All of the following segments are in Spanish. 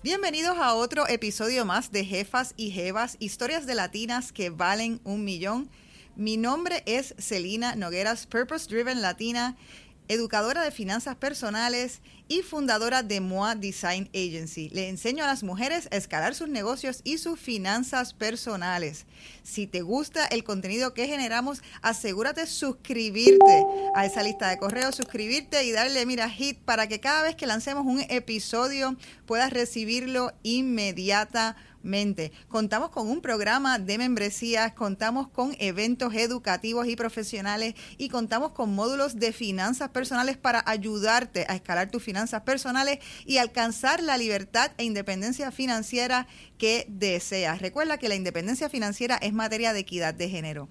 Bienvenidos a otro episodio más de Jefas y Jevas, historias de latinas que valen un millón. Mi nombre es Celina Nogueras, Purpose Driven Latina educadora de finanzas personales y fundadora de MOA Design Agency. Le enseño a las mujeres a escalar sus negocios y sus finanzas personales. Si te gusta el contenido que generamos, asegúrate suscribirte a esa lista de correos, suscribirte y darle, mira, hit para que cada vez que lancemos un episodio puedas recibirlo inmediatamente Contamos con un programa de membresías, contamos con eventos educativos y profesionales y contamos con módulos de finanzas personales para ayudarte a escalar tus finanzas personales y alcanzar la libertad e independencia financiera que deseas. Recuerda que la independencia financiera es materia de equidad de género.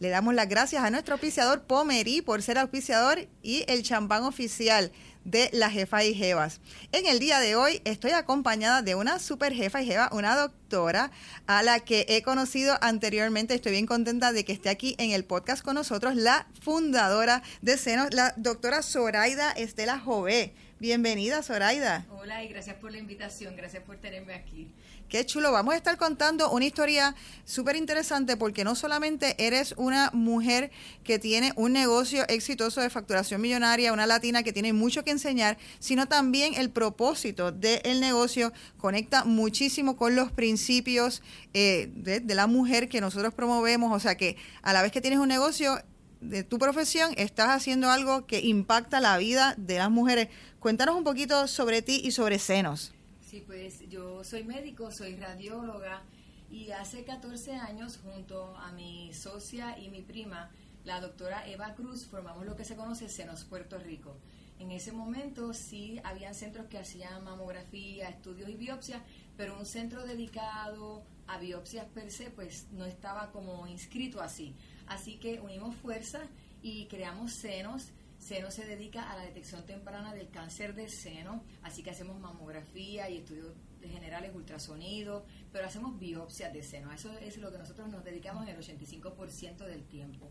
Le damos las gracias a nuestro auspiciador Pomerí por ser auspiciador y el champán oficial de la jefa y jevas. En el día de hoy estoy acompañada de una super jefa y jeva, una doctora a la que he conocido anteriormente. Estoy bien contenta de que esté aquí en el podcast con nosotros, la fundadora de Senos, la doctora Zoraida Estela Jové. Bienvenida, Zoraida. Hola y gracias por la invitación, gracias por tenerme aquí. Qué chulo. Vamos a estar contando una historia súper interesante porque no solamente eres una mujer que tiene un negocio exitoso de facturación millonaria, una latina que tiene mucho que enseñar, sino también el propósito del negocio conecta muchísimo con los principios eh, de, de la mujer que nosotros promovemos. O sea que a la vez que tienes un negocio de tu profesión, estás haciendo algo que impacta la vida de las mujeres. Cuéntanos un poquito sobre ti y sobre senos. Sí, pues yo soy médico, soy radióloga y hace 14 años junto a mi socia y mi prima, la doctora Eva Cruz, formamos lo que se conoce Senos Puerto Rico. En ese momento sí habían centros que hacían mamografía, estudios y biopsias, pero un centro dedicado a biopsias per se pues no estaba como inscrito así. Así que unimos fuerzas y creamos senos Seno se dedica a la detección temprana del cáncer de seno, así que hacemos mamografía y estudios generales, ultrasonido, pero hacemos biopsias de seno. Eso es lo que nosotros nos dedicamos el 85% del tiempo.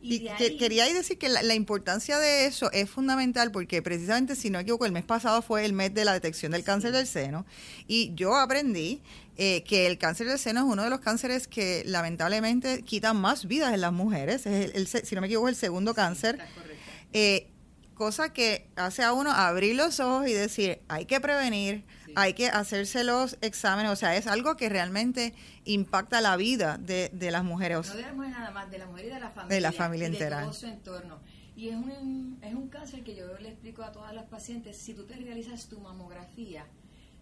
Y, quería decir que la, importancia de eso es fundamental porque precisamente, si no me equivoco, el mes pasado fue el mes de la detección del cáncer del seno y yo aprendí eh, que el cáncer del seno es uno de los cánceres que lamentablemente quitan más vidas en las mujeres. Es el, si no me equivoco, el segundo cáncer. Eh, cosa que hace a uno abrir los ojos y decir, hay que prevenir, hay que hacerse los exámenes, o sea, es algo que realmente impacta la vida de, las mujeres. No de la mujer nada más, de la mujer y de la familia. De la familia entera. De todo su entorno. Y es un, es un cáncer que yo le explico a todas las pacientes, si tú te realizas tu mamografía,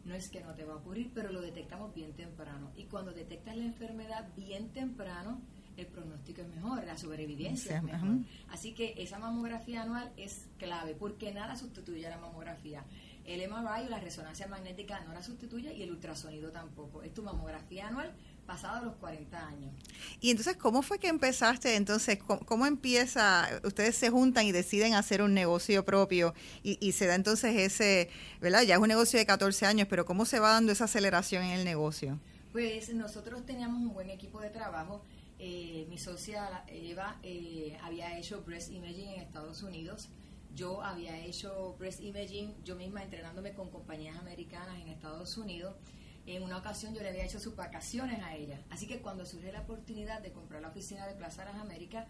no es que no te va a ocurrir, pero lo detectamos bien temprano. Y cuando detectas la enfermedad bien temprano, el pronóstico es mejor, la sobrevivencia es mejor. Así que esa mamografía anual es clave, porque nada sustituye a la mamografía. El MRI o la resonancia magnética no la sustituye y el ultrasonido tampoco. Es tu mamografía anual pasado los 40 años. Y entonces, ¿cómo fue que empezaste? Entonces, ¿cómo, empieza? Ustedes se juntan y deciden hacer un negocio propio y, y, se da entonces ese, ¿verdad? Ya es un negocio de 14 años, pero ¿cómo se va dando esa aceleración en el negocio? Pues nosotros teníamos un buen equipo de trabajo eh, mi socia Eva eh, había hecho breast imaging en Estados Unidos. Yo había hecho breast imaging yo misma entrenándome con compañías americanas en Estados Unidos. En una ocasión yo le había hecho sus vacaciones a ella. Así que cuando surgió la oportunidad de comprar la oficina de Plaza Las Américas,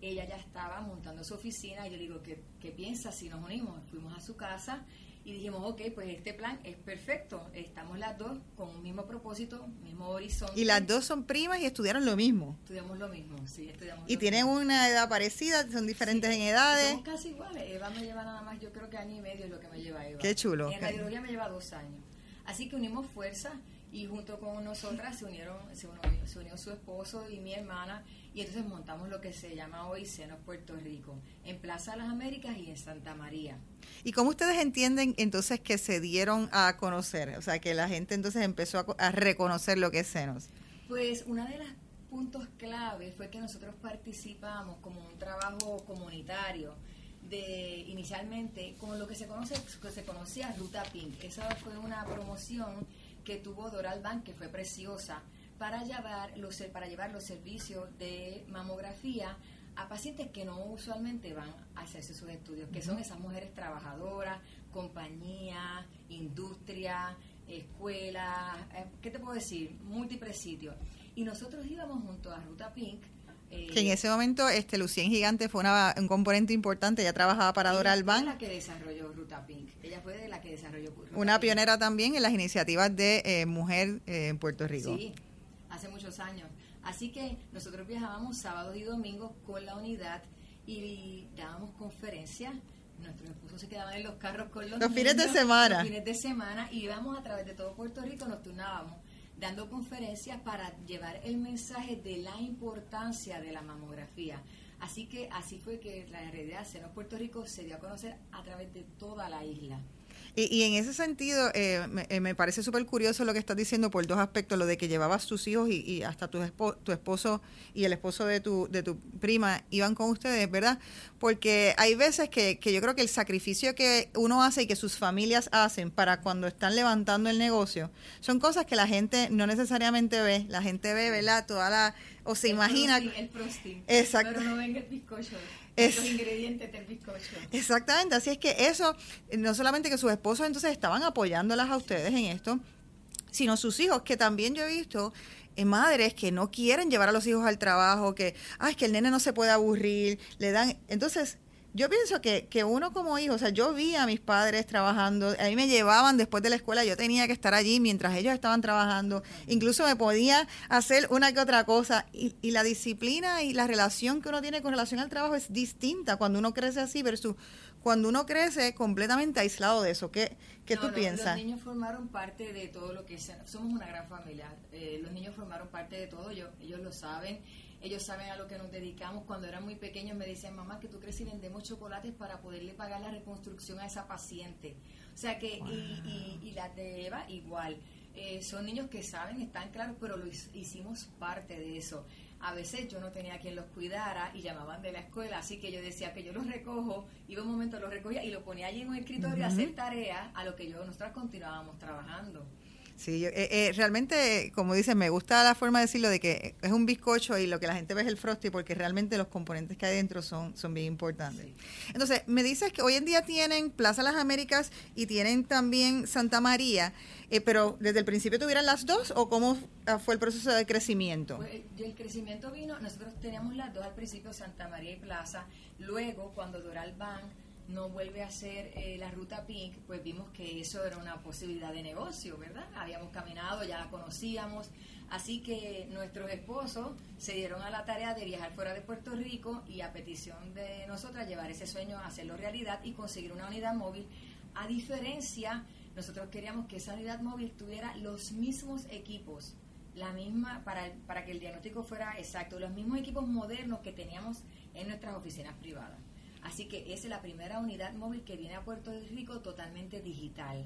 ella ya estaba montando su oficina y yo le digo, ¿qué, qué piensas si nos unimos? Fuimos a su casa y dijimos, ok, pues este plan es perfecto, estamos las dos con un mismo propósito, mismo horizonte. Y las dos son primas y estudiaron lo mismo. Estudiamos lo mismo, sí, estudiamos. Y tienen una edad parecida, son diferentes en edades. Somos casi iguales, Eva me lleva nada más, yo creo que año y medio es lo que me lleva Eva. Qué chulo. En radiología me lleva dos años. Así que unimos fuerzas y junto con nosotras se unieron, se unió su esposo y mi hermana y entonces montamos lo que se llama hoy Senos Puerto Rico, en Plaza de las Américas y en Santa María. ¿Y cómo ustedes entienden entonces que se dieron a conocer? O sea, que la gente entonces empezó a, reconocer lo que es senos. Pues una de las puntos clave fue que nosotros participamos como un trabajo comunitario de inicialmente con lo que se conoce que se conocía Ruta Pink. Esa fue una promoción que tuvo Doral Bank que fue preciosa para llevar los, para llevar los servicios de mamografía a pacientes que no usualmente van a hacerse sus estudios, que son esas mujeres trabajadoras, compañías, industria, escuelas, eh, ¿qué te puedo decir? Múltiples sitios. Y nosotros íbamos junto a Ruta Pink. Eh, que en ese momento este Lucien Gigante fue un componente importante, ella trabajaba para Doral Bank. la que desarrolló Ruta Pink, ella fue de la que desarrolló Ruta Una pionera también en las iniciativas de eh, mujer en Puerto Rico. Sí, hace muchos años. Así que nosotros viajábamos sábados y domingos con la unidad y dábamos conferencias nuestros esposos se quedaban en los carros con los, los fines de semana. Los fines de semana y íbamos a través de todo Puerto Rico, nos turnábamos dando conferencias para llevar el mensaje de la importancia de la mamografía. Así que así fue que la realidad Seno Puerto Rico se dio a conocer a través de toda la isla. Y, en ese sentido, eh, eh, me, parece súper curioso lo que estás diciendo por dos aspectos, lo de que llevabas tus hijos y, hasta tu, tu esposo y el esposo de tu, de tu prima iban con ustedes, ¿verdad? Porque hay veces que, que yo creo que el sacrificio que uno hace y que sus familias hacen para cuando están levantando el negocio, son cosas que la gente no necesariamente ve. La gente ve, ¿verdad? Toda la... o se imagina... el Exacto. Pero no venga el bizcocho es, los ingredientes del bizcocho. Exactamente, así es que eso, no solamente que sus esposos entonces estaban apoyándolas a ustedes en esto, sino sus hijos, que también yo he visto eh, madres que no quieren llevar a los hijos al trabajo, que, ay, es que el nene no se puede aburrir, le dan, entonces yo pienso que, que uno como hijo, o sea, yo vi a mis padres trabajando, a mí me llevaban después de la escuela, yo tenía que estar allí mientras ellos estaban trabajando, incluso me podía hacer una que otra cosa, y, y la disciplina y la relación que uno tiene con relación al trabajo es distinta cuando uno crece así versus cuando uno crece completamente aislado de eso. ¿Qué, qué tú piensas? Los niños formaron parte de todo lo que somos una gran familia. Eh, los niños formaron parte de todo, ellos, ellos lo saben ellos saben a lo que nos dedicamos. Cuando eran muy pequeños me decían, mamá, que tú crees y vendemos chocolates para poderle pagar la reconstrucción a esa paciente. O sea que, y, y, las de Eva igual. Eh, son niños que saben, están claros, pero lo hicimos parte de eso. A veces yo no tenía quien los cuidara y llamaban de la escuela, así que yo decía que yo los recojo, iba un momento, los recogía y lo ponía allí en un escritorio a hacer tareas a lo que yo nosotras continuábamos trabajando. Sí, eh, eh, realmente, como dicen, me gusta la forma de decirlo de que es un bizcocho y lo que la gente ve es el frosty porque realmente los componentes que hay dentro son, son bien importantes. Entonces, me dices que hoy en día tienen Plaza Las Américas y tienen también Santa María, eh, pero desde el principio tuvieran las dos o cómo fue el proceso de crecimiento? Pues, el crecimiento vino, nosotros teníamos las dos al principio, Santa María y Plaza, luego cuando Doral Bank no vuelve a hacer eh, la ruta Pink, pues vimos que eso era una posibilidad de negocio, ¿verdad? Habíamos caminado, ya la conocíamos, así que nuestros esposos se dieron a la tarea de viajar fuera de Puerto Rico y a petición de nosotras llevar ese sueño a hacerlo realidad y conseguir una unidad móvil. A diferencia, nosotros queríamos que esa unidad móvil tuviera los mismos equipos, la misma para, para que el diagnóstico fuera exacto, los mismos equipos modernos que teníamos en nuestras oficinas privadas. Así que es la primera unidad móvil que viene a Puerto Rico totalmente digital.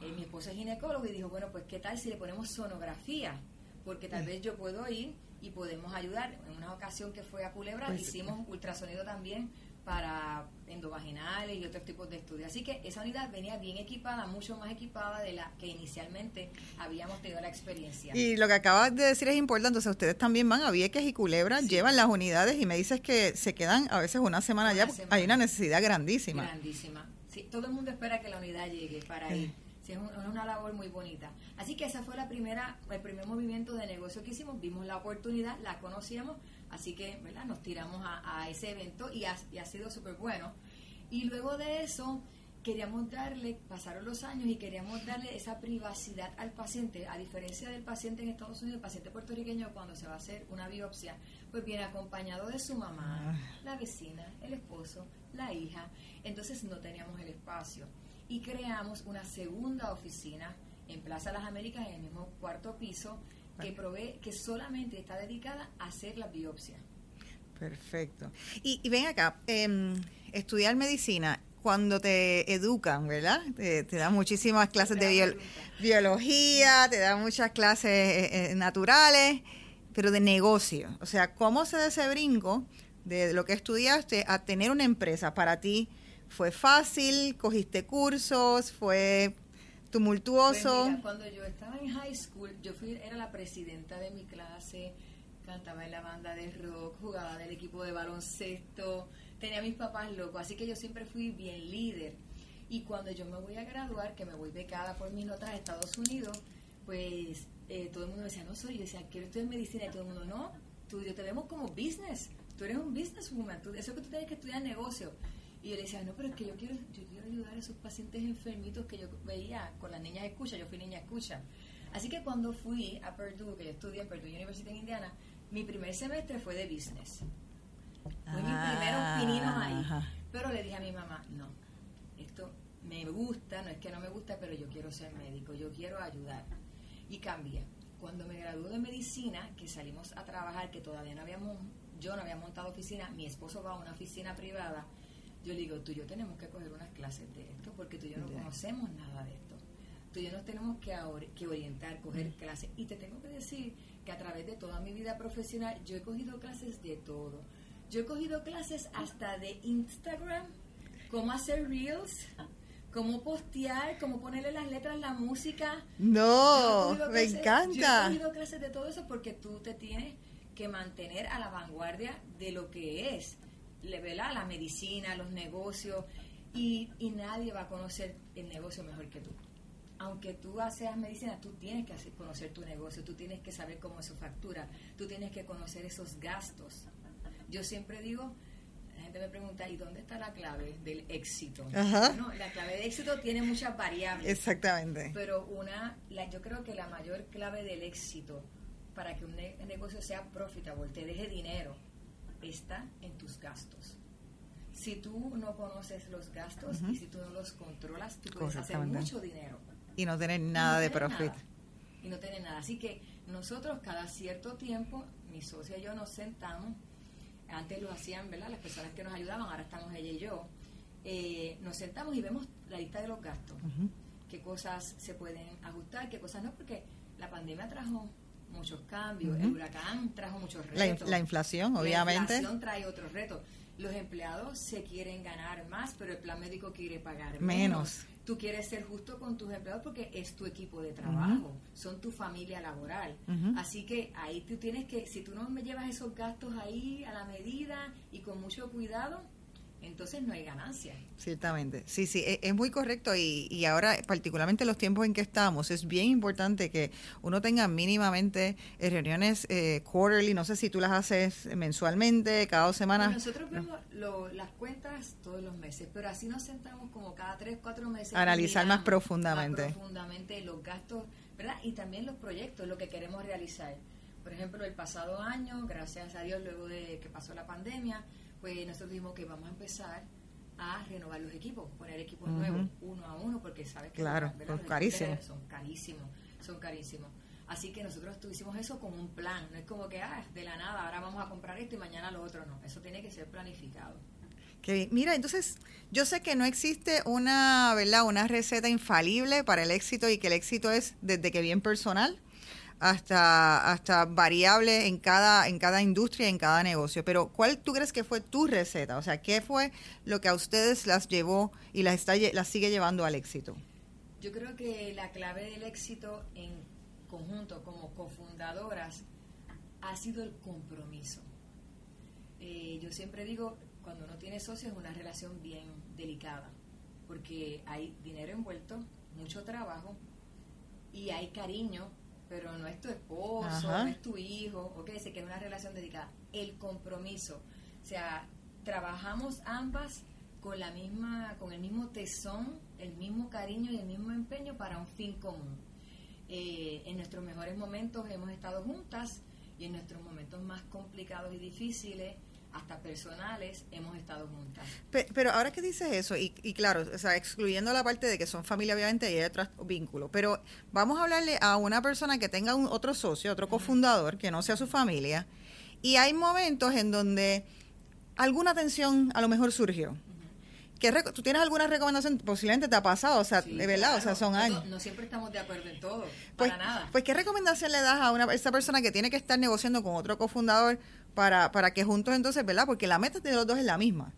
Eh, mi esposo es ginecólogo y dijo, bueno, pues qué tal si le ponemos sonografía, porque tal vez yo puedo ir y podemos ayudar. En una ocasión que fue a Culebra pues hicimos ultrasonido también para endovaginales y otros tipos de estudios. Así que esa unidad venía bien equipada, mucho más equipada de la que inicialmente habíamos tenido la experiencia. Y lo que acabas de decir es importante, o sea, ustedes también van a Vieques y Culebra, llevan las unidades y me dices que se quedan a veces una semana ya, hay una necesidad grandísima. Grandísima. Sí, todo el mundo espera que la unidad llegue para ir. Sí, es, una labor muy bonita. Así que esa fue la primera, el primer movimiento de negocio que hicimos, vimos la oportunidad, la conocíamos, Así que, ¿verdad? Nos tiramos a, ese evento y ha, sido súper bueno. Y luego de eso, queríamos darle, pasaron los años y queríamos darle esa privacidad al paciente, a diferencia del paciente en Estados Unidos, el paciente puertorriqueño cuando se va a hacer una biopsia, pues viene acompañado de su mamá, ah. la vecina, el esposo, la hija, entonces no teníamos el espacio y creamos una segunda oficina en Plaza Las Américas en el mismo cuarto piso que provee, que solamente está dedicada a hacer la biopsia. Perfecto. Y, ven acá, em, estudiar medicina, cuando te educan, ¿verdad? Te, dan muchísimas clases de biología, te dan muchas clases eh, eh, naturales, pero de negocio. O sea, ¿cómo se da ese brinco de lo que estudiaste a tener una empresa? Para ti, ¿fue fácil? ¿Cogiste cursos? ¿Fue tumultuoso. Pues cuando yo estaba en high school, yo fui, era la presidenta de mi clase, cantaba en la banda de rock, jugaba del equipo de baloncesto, tenía a mis papás locos, así que yo siempre fui bien líder. Y cuando yo me voy a graduar, que me voy becada por mis notas a Estados Unidos, pues eh, todo el mundo decía, no soy, yo decía, quiero estudiar medicina, y todo el mundo, no, tú yo te vemos como business, tú eres un businesswoman, tú, eso que tú tienes que estudiar negocio. Y yo le decía, no, pero es que yo quiero, yo quiero ayudar a esos pacientes enfermitos que yo veía con las niñas escucha, yo fui niña escucha. Así que cuando fui a Purdue, que yo estudié en Purdue University en Indiana, mi primer semestre fue de business. Fue mi primer pininos ahí. Pero le dije a mi mamá, no, esto me gusta, no es que no me gusta, pero yo quiero ser médico, yo quiero ayudar. Y cambié. Cuando me gradué de medicina, que salimos a trabajar, que todavía no habíamos, yo no había montado oficina, mi esposo va a una oficina privada, yo le digo, tú y yo tenemos que coger unas clases de esto, porque tú y yo no conocemos nada de esto. Tú y yo nos tenemos que, que orientar, coger clases. Y te tengo que decir que a través de toda mi vida profesional, yo he cogido clases de todo. Yo he cogido clases hasta de Instagram, cómo hacer reels, cómo postear, cómo ponerle las letras la música. No, me encanta. Yo he cogido clases de todo eso porque tú te tienes que mantener a la vanguardia de lo que es la medicina, los negocios, y, y nadie va a conocer el negocio mejor que tú. Aunque tú haces medicina, tú tienes que hacer, conocer tu negocio, tú tienes que saber cómo se factura, tú tienes que conocer esos gastos. Yo siempre digo, la gente me pregunta, ¿y dónde está la clave del éxito? la clave de éxito tiene muchas variables. Exactamente. Pero una, la, yo creo que la mayor clave del éxito para que un negocio sea profitable, te deje dinero, está en tus gastos. Si tú no conoces los gastos y si tú no los controlas, tú puedes hacer mucho dinero. Y no tener nada de profit. Y no tener nada. Así que nosotros cada cierto tiempo, mi socia y yo nos sentamos, antes lo hacían, ¿verdad? Las personas que nos ayudaban, ahora estamos ella y yo, eh, nos sentamos y vemos la lista de los gastos. Qué cosas se pueden ajustar, qué cosas no, porque la pandemia trajo muchos cambios. El huracán trajo muchos retos. La, inflación, obviamente. La inflación trae otros retos. Los empleados se quieren ganar más, pero el plan médico quiere pagar menos. Tú quieres ser justo con tus empleados porque es tu equipo de trabajo, son tu familia laboral. Así que ahí tú tienes que, si tú no me llevas esos gastos ahí a la medida y con mucho cuidado, entonces no hay ganancia. Ciertamente, sí, sí, e, es, muy correcto y, y, ahora, particularmente en los tiempos en que estamos, es bien importante que uno tenga mínimamente eh, reuniones eh, quarterly, no sé si tú las haces mensualmente, cada dos semanas. nosotros vemos las cuentas todos los meses, pero así nos sentamos como cada tres, cuatro meses. Analizar más profundamente. Más profundamente los gastos, ¿verdad? Y también los proyectos, lo que queremos realizar. Por ejemplo, el pasado año, gracias a Dios, luego de que pasó la pandemia, pues nosotros dijimos que vamos a empezar a renovar los equipos, poner equipos nuevos, uno a uno, porque sabes que claro, son carísimos. Son carísimos, son carísimos. Así que nosotros hicimos eso con un plan, no es como que, ah, de la nada, ahora vamos a comprar esto y mañana lo otro, no, eso tiene que ser planificado. Que, mira, entonces yo sé que no existe una, ¿verdad? Una receta infalible para el éxito y que el éxito es desde que bien personal hasta, hasta variable en cada, en cada industria, en cada negocio. Pero ¿cuál tú crees que fue tu receta? O sea, ¿qué fue lo que a ustedes las llevó y las, está, las sigue llevando al éxito? Yo creo que la clave del éxito en conjunto como cofundadoras ha sido el compromiso. Eh, yo siempre digo, cuando uno tiene socios es una relación bien delicada, porque hay dinero envuelto, mucho trabajo y hay cariño pero no es tu esposo, no es tu hijo, ok, se queda una relación dedicada. El compromiso, o sea, trabajamos ambas con la misma, con el mismo tesón, el mismo cariño y el mismo empeño para un fin común. Eh, en nuestros mejores momentos hemos estado juntas y en nuestros momentos más complicados y difíciles hasta personales, hemos estado juntas. Pero, ahora que dices eso, y, claro, o sea, excluyendo la parte de que son familia, obviamente, y hay otros vínculos, pero vamos a hablarle a una persona que tenga un, otro socio, otro cofundador, que no sea su familia, y hay momentos en donde alguna tensión a lo mejor surgió. ¿Tú tienes alguna recomendación? Posiblemente te ha pasado, o sea, de verdad, o sea, son años. No, siempre estamos de acuerdo en todo, pues, para nada. Pues, ¿qué recomendación le das a una esa persona que tiene que estar negociando con otro cofundador para, para que juntos entonces, ¿verdad? Porque la meta de los dos es la misma.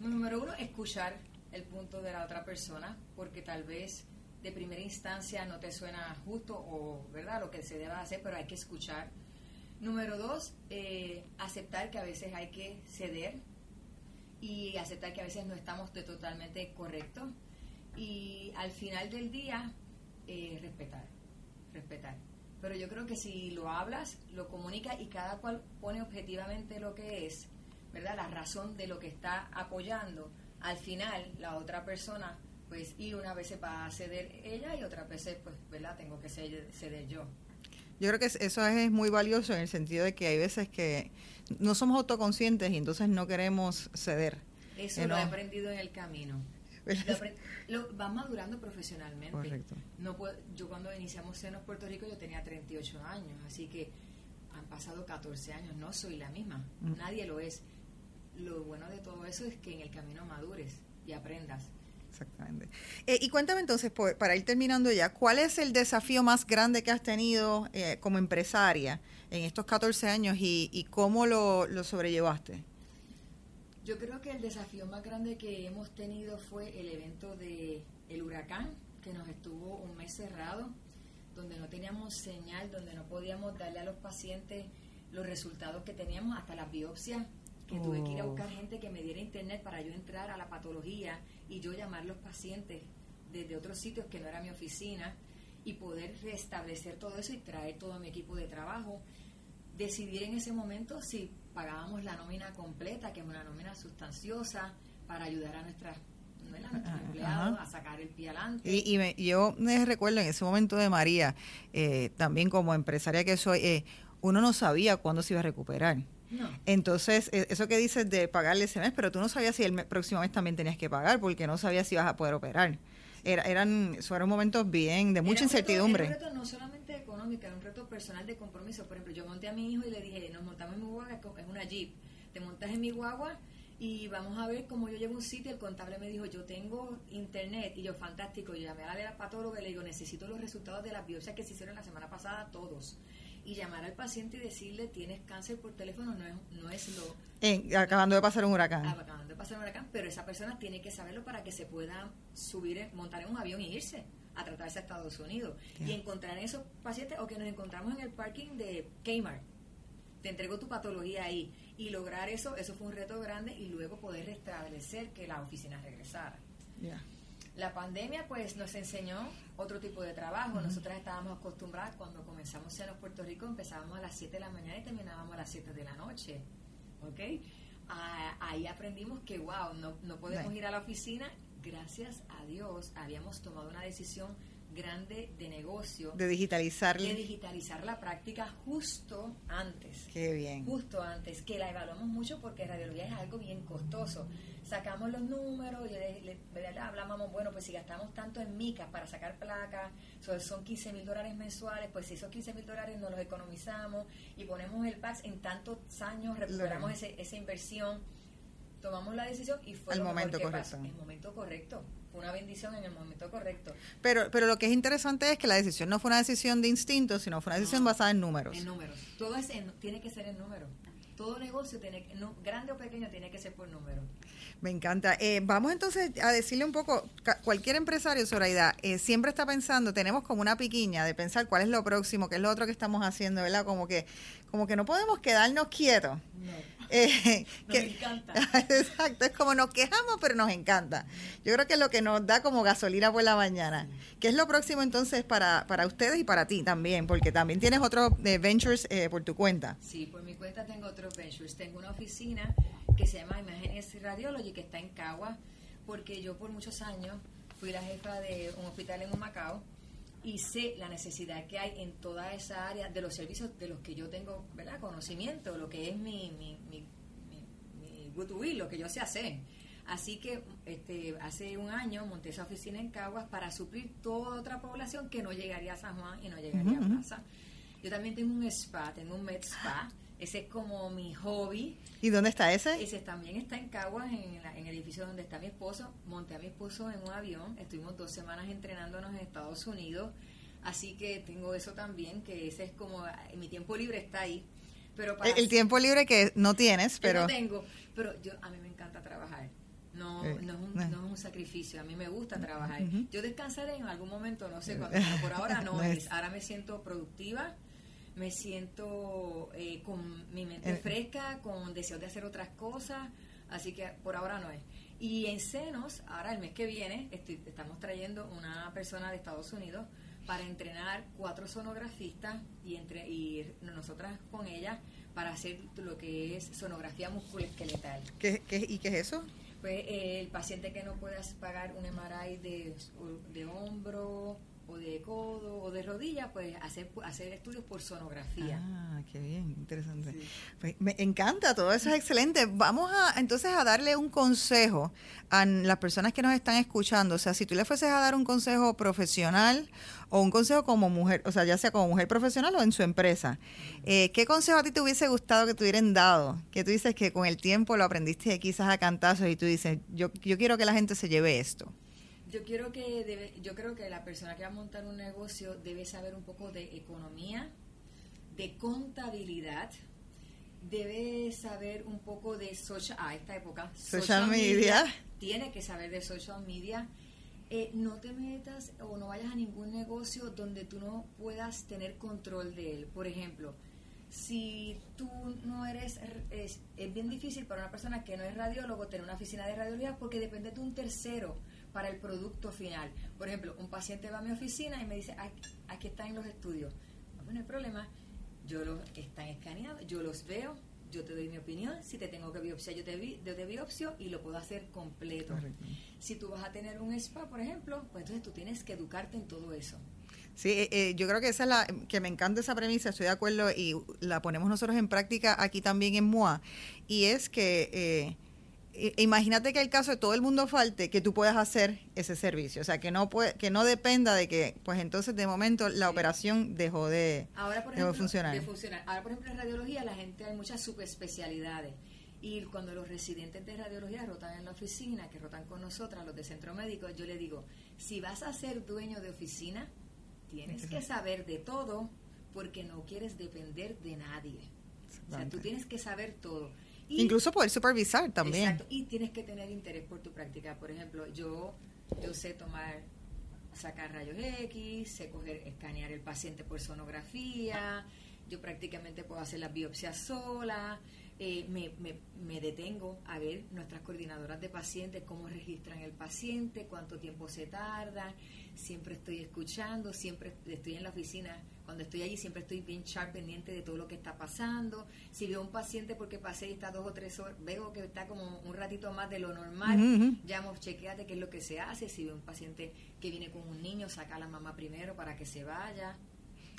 Número uno, escuchar el punto de la otra persona, porque tal vez de primera instancia no te suena justo o, ¿verdad?, lo que se deba hacer, pero hay que escuchar. Número dos, eh, aceptar que a veces hay que ceder y aceptar que a veces no estamos de totalmente correctos. y al final del día eh, respetar, respetar. Pero yo creo que si lo hablas, lo comunicas y cada cual pone objetivamente lo que es, ¿verdad? La razón de lo que está apoyando, al final la otra persona, pues, y una vez va a ceder ella y otra vez, pues, ¿verdad? Tengo que ceder yo. Yo creo que eso es muy valioso en el sentido de que hay veces que no somos autoconscientes y entonces no queremos ceder. Eso lo he aprendido en el camino. Lo, vas madurando profesionalmente. Correcto. No yo cuando iniciamos Senos Puerto Rico yo tenía 38 años, así que han pasado 14 años, no soy la misma, nadie lo es. Lo bueno de todo eso es que en el camino madures y aprendas. Exactamente. Eh, y cuéntame entonces, para ir terminando ya, ¿cuál es el desafío más grande que has tenido eh, como empresaria en estos 14 años y, cómo lo, lo sobrellevaste? Yo creo que el desafío más grande que hemos tenido fue el evento de el huracán, que nos estuvo un mes cerrado, donde no teníamos señal, donde no podíamos darle a los pacientes los resultados que teníamos, hasta las biopsias, que tuve que ir a buscar gente que me diera internet para yo entrar a la patología y yo llamar a los pacientes desde otros sitios que no era mi oficina y poder restablecer todo eso y traer todo mi equipo de trabajo. Decidir en ese momento si pagábamos la nómina completa, que es una nómina sustanciosa, para ayudar a nuestras nuestros empleados a sacar el pie adelante. Y, yo me recuerdo en ese momento de María, eh, también como empresaria que soy, eh, uno no sabía cuándo se iba a recuperar. Entonces, e, eso que dices de pagarle ese mes, pero tú no sabías si el próximo mes también tenías que pagar, porque no sabías si ibas a poder operar. Era, eran, fueron momentos bien, de mucha incertidumbre. Era un reto no económico, era un reto personal de compromiso. Por ejemplo, yo monté a mi hijo y le dije, nos montamos en mi guagua, es una Jeep, te montas en mi guagua y vamos a ver cómo yo llego a un sitio. El contable me dijo, yo tengo internet. Y yo, fantástico. Yo llamé a la de la patóloga y le digo, necesito los resultados de las biopsias que se hicieron la semana pasada, todos. Y llamar al paciente y decirle, tienes cáncer por teléfono, no es, no es lo... acabando de pasar un huracán. Acabando de pasar un huracán, pero esa persona tiene que saberlo para que se pueda subir, montar en un avión y irse a tratarse a Estados Unidos. Y encontrar esos pacientes, o que nos encontramos en el parking de Kmart. Te entrego tu patología ahí y lograr eso, eso fue un reto grande y luego poder restablecer que la oficina regresara. La pandemia pues nos enseñó otro tipo de trabajo. Nosotras estábamos acostumbradas cuando comenzamos en Puerto Rico, empezábamos a las 7 de la mañana y terminábamos a las 7 de la noche. ¿Ok? Ah, ahí aprendimos que, wow, no, no podemos ir a la oficina. Gracias a Dios habíamos tomado una decisión grande de negocio. De digitalizar. De digitalizar la práctica justo antes. Qué bien. Justo antes, que la evaluamos mucho porque radiología es algo bien costoso. Sacamos los números y le, hablábamos, bueno, pues si gastamos tanto en micas para sacar placas, son 15 mil dólares mensuales, pues si esos 15 mil dólares nos los economizamos y ponemos el PAX en tantos años, recuperamos ese, esa inversión, tomamos la decisión y fue el momento correcto. El momento correcto una bendición en el momento correcto. Pero, pero lo que es interesante es que la decisión no fue una decisión de instinto, sino fue una decisión basada en números. En números. Todo es tiene que ser en números. Todo negocio, tiene, grande o pequeño, tiene que ser por números. Me encanta. Eh, vamos entonces a decirle un poco, cualquier empresario, Zoraida, eh, siempre está pensando, tenemos como una piquiña de pensar cuál es lo próximo, qué es lo otro que estamos haciendo, ¿verdad? Como que, como que no podemos quedarnos quietos. No eh, nos encanta. Exacto, es como nos quejamos, pero nos encanta. Yo creo que es lo que nos da como gasolina por la mañana. ¿Qué es lo próximo entonces para, para ustedes y para ti también? Porque también tienes otros eh, ventures eh, por tu cuenta. Sí, por mi cuenta tengo otros ventures. Tengo una oficina que se llama Imagenes Radiology, que está en Cagua, porque yo por muchos años fui la jefa de un hospital en Humacao y sé la necesidad que hay en toda esa área de los servicios de los que yo tengo ¿verdad? conocimiento, lo que es mi, mi, mi, mi, lo que yo sé hacer. Así que este, hace un año monté esa oficina en Caguas para suplir toda otra población que no llegaría a San Juan y no llegaría a Plaza. Yo también tengo un spa, tengo un med spa ese es como mi hobby. ¿Y dónde está ese? Ese también está en Caguas, en, el edificio donde está mi esposo. Monté a mi esposo en un avión. Estuvimos dos semanas entrenándonos en Estados Unidos. Así que tengo eso también, que ese es como, mi tiempo libre está ahí. Pero el, tiempo libre que no tienes, pero... No tengo, pero yo, a mí me encanta trabajar. No, eh, no, es un, no, es un, sacrificio, a mí me gusta trabajar. Yo descansaré en algún momento, no sé cuándo, pero por ahora no, es. Ahora me siento productiva, me siento eh, con mi mente fresca, con deseo de hacer otras cosas, así que por ahora no es. Y en senos, ahora el mes que viene, estamos trayendo una persona de Estados Unidos para entrenar cuatro sonografistas y, entre, y nosotras con ella para hacer lo que es sonografía musculoesqueletal. ¿Qué, qué, y qué es eso? Pues eh, el paciente que no pueda pagar un MRI de, de hombro o de codo o de rodilla, pues hacer, hacer estudios por sonografía. Ah, qué bien, interesante. Pues me encanta, todo eso es excelente. Vamos a entonces a darle un consejo a las personas que nos están escuchando. O sea, si tú le fueses a dar un consejo profesional o un consejo como mujer, o sea, ya sea como mujer profesional o en su empresa, eh, ¿qué consejo a ti te hubiese gustado que te hubieran dado? Que tú dices que con el tiempo lo aprendiste quizás a cantazos y tú dices, yo, yo quiero que la gente se lleve esto. Yo quiero que debe, yo creo que la persona que va a montar un negocio debe saber un poco de economía, de contabilidad, debe saber un poco de social, a esta época, social, media. Tiene que saber de social media. Eh, no te metas o no vayas a ningún negocio donde tú no puedas tener control de él. Por ejemplo, si tú no eres, es, es bien difícil para una persona que no es radiólogo tener una oficina de radiología porque depende de un tercero para el producto final. Por ejemplo, un paciente va a mi oficina y me dice, aquí, están los estudios. No, hay problema, yo los están escaneados, yo los veo, yo te doy mi opinión, si te tengo que biopsiar, yo te, vi, yo te biopsio y lo puedo hacer completo. Si tú vas a tener un spa, por ejemplo, pues entonces tú tienes que educarte en todo eso. Sí, eh, eh, yo creo que esa es la que me encanta esa premisa, estoy de acuerdo y la ponemos nosotros en práctica aquí también en MOA y es que eh, imagínate que el caso de todo el mundo falte, que tú puedas hacer ese servicio. O sea, que no puede, que no dependa de que, pues entonces de momento la operación dejó de, Ahora, por funcionar. Ahora, por ejemplo, en radiología la gente hay muchas subespecialidades. Y cuando los residentes de radiología rotan en la oficina, que rotan con nosotras, los de centro médico, yo le digo, si vas a ser dueño de oficina, tienes que saber de todo porque no quieres depender de nadie. O sea, tú tienes que saber todo. Incluso poder supervisar también. Exacto, y tienes que tener interés por tu práctica. Por ejemplo, yo, yo sé tomar, sacar rayos X, sé coger, escanear el paciente por sonografía, yo prácticamente puedo hacer las biopsias sola, eh, me, me, me, detengo a ver nuestras coordinadoras de pacientes, cómo registran el paciente, cuánto tiempo se tarda, siempre estoy escuchando, siempre estoy en la oficina cuando estoy allí siempre estoy bien sharp pendiente de todo lo que está pasando. Si veo un paciente porque pasé y está dos o tres horas, veo que está como un ratito más de lo normal, llamo, chequeate qué es lo que se hace. Si veo un paciente que viene con un niño, saca a la mamá primero para que se vaya.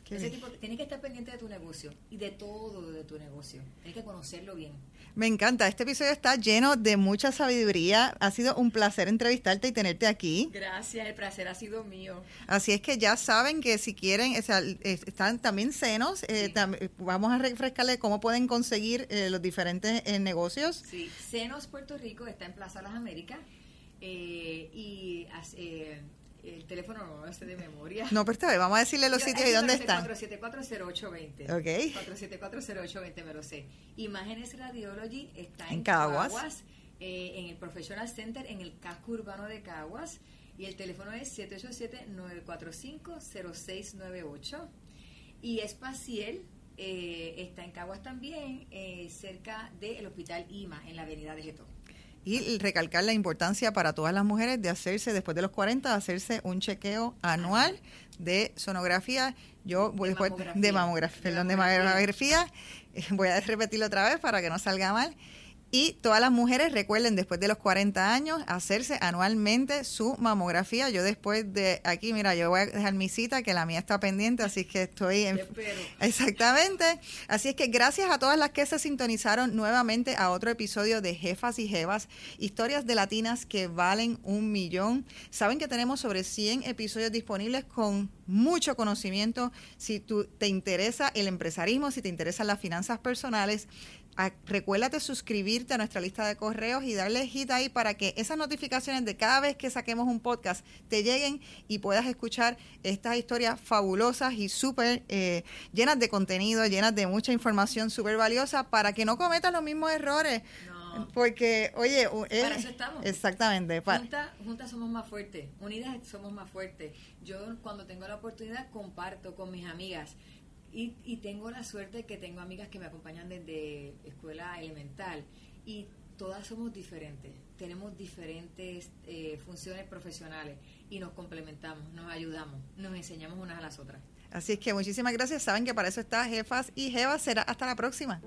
Ese tipo, tienes que estar pendiente de tu negocio y de todo de tu negocio. Tienes que conocerlo bien. Me encanta. Este episodio está lleno de mucha sabiduría. Ha sido un placer entrevistarte y tenerte aquí. Gracias, el placer ha sido mío. Así es que ya saben que si quieren, están también senos. Eh, vamos a refrescarle cómo pueden conseguir eh, los diferentes eh, negocios. Sí, Senos Puerto Rico está en Plaza Las Américas y el teléfono no lo sé de memoria. No, pero está bien, vamos a decirle los sitios y dónde están. 474-0820. Ok. 474-0820, me lo sé. Imágenes Radiology está en, Caguas. Eh, en el Professional Center, en el casco urbano de Caguas. Y el teléfono es 787-945-0698. Y Espaciel eh, está en Caguas también, eh, cerca del Hospital IMA, en la avenida de Getón y recalcar la importancia para todas las mujeres de hacerse, después de los 40, hacerse un chequeo anual de sonografía. Yo voy de mamografía, de mamografía, perdón, de mamografía. Voy a repetirlo otra vez para que no salga mal. Y todas las mujeres recuerden después de los 40 años hacerse anualmente su mamografía. Yo después de aquí, mira, yo voy a dejar mi cita, que la mía está pendiente, así que estoy en... Exactamente. Así es que gracias a todas las que se sintonizaron nuevamente a otro episodio de Jefas y Jevas, historias de latinas que valen un millón. Saben que tenemos sobre 100 episodios disponibles con mucho conocimiento. Si tú, te interesa el empresarismo, si te interesan las finanzas personales, recuérdate suscribirte a nuestra lista de correos y darle hit ahí para que esas notificaciones de cada vez que saquemos un podcast te lleguen y puedas escuchar estas historias fabulosas y súper eh, llenas de contenido, llenas de mucha información súper valiosa para que no cometas los mismos errores. Porque, oye, eh, para eso estamos. Exactamente. Juntas, juntas somos más fuertes, unidas somos más fuertes. Yo cuando tengo la oportunidad comparto con mis amigas y, tengo la suerte que tengo amigas que me acompañan desde escuela elemental y todas somos diferentes, tenemos diferentes eh, funciones profesionales y nos complementamos, nos ayudamos, nos enseñamos unas a las otras. Así es que muchísimas gracias, saben que para eso está Jefas y Jevas, será hasta la próxima.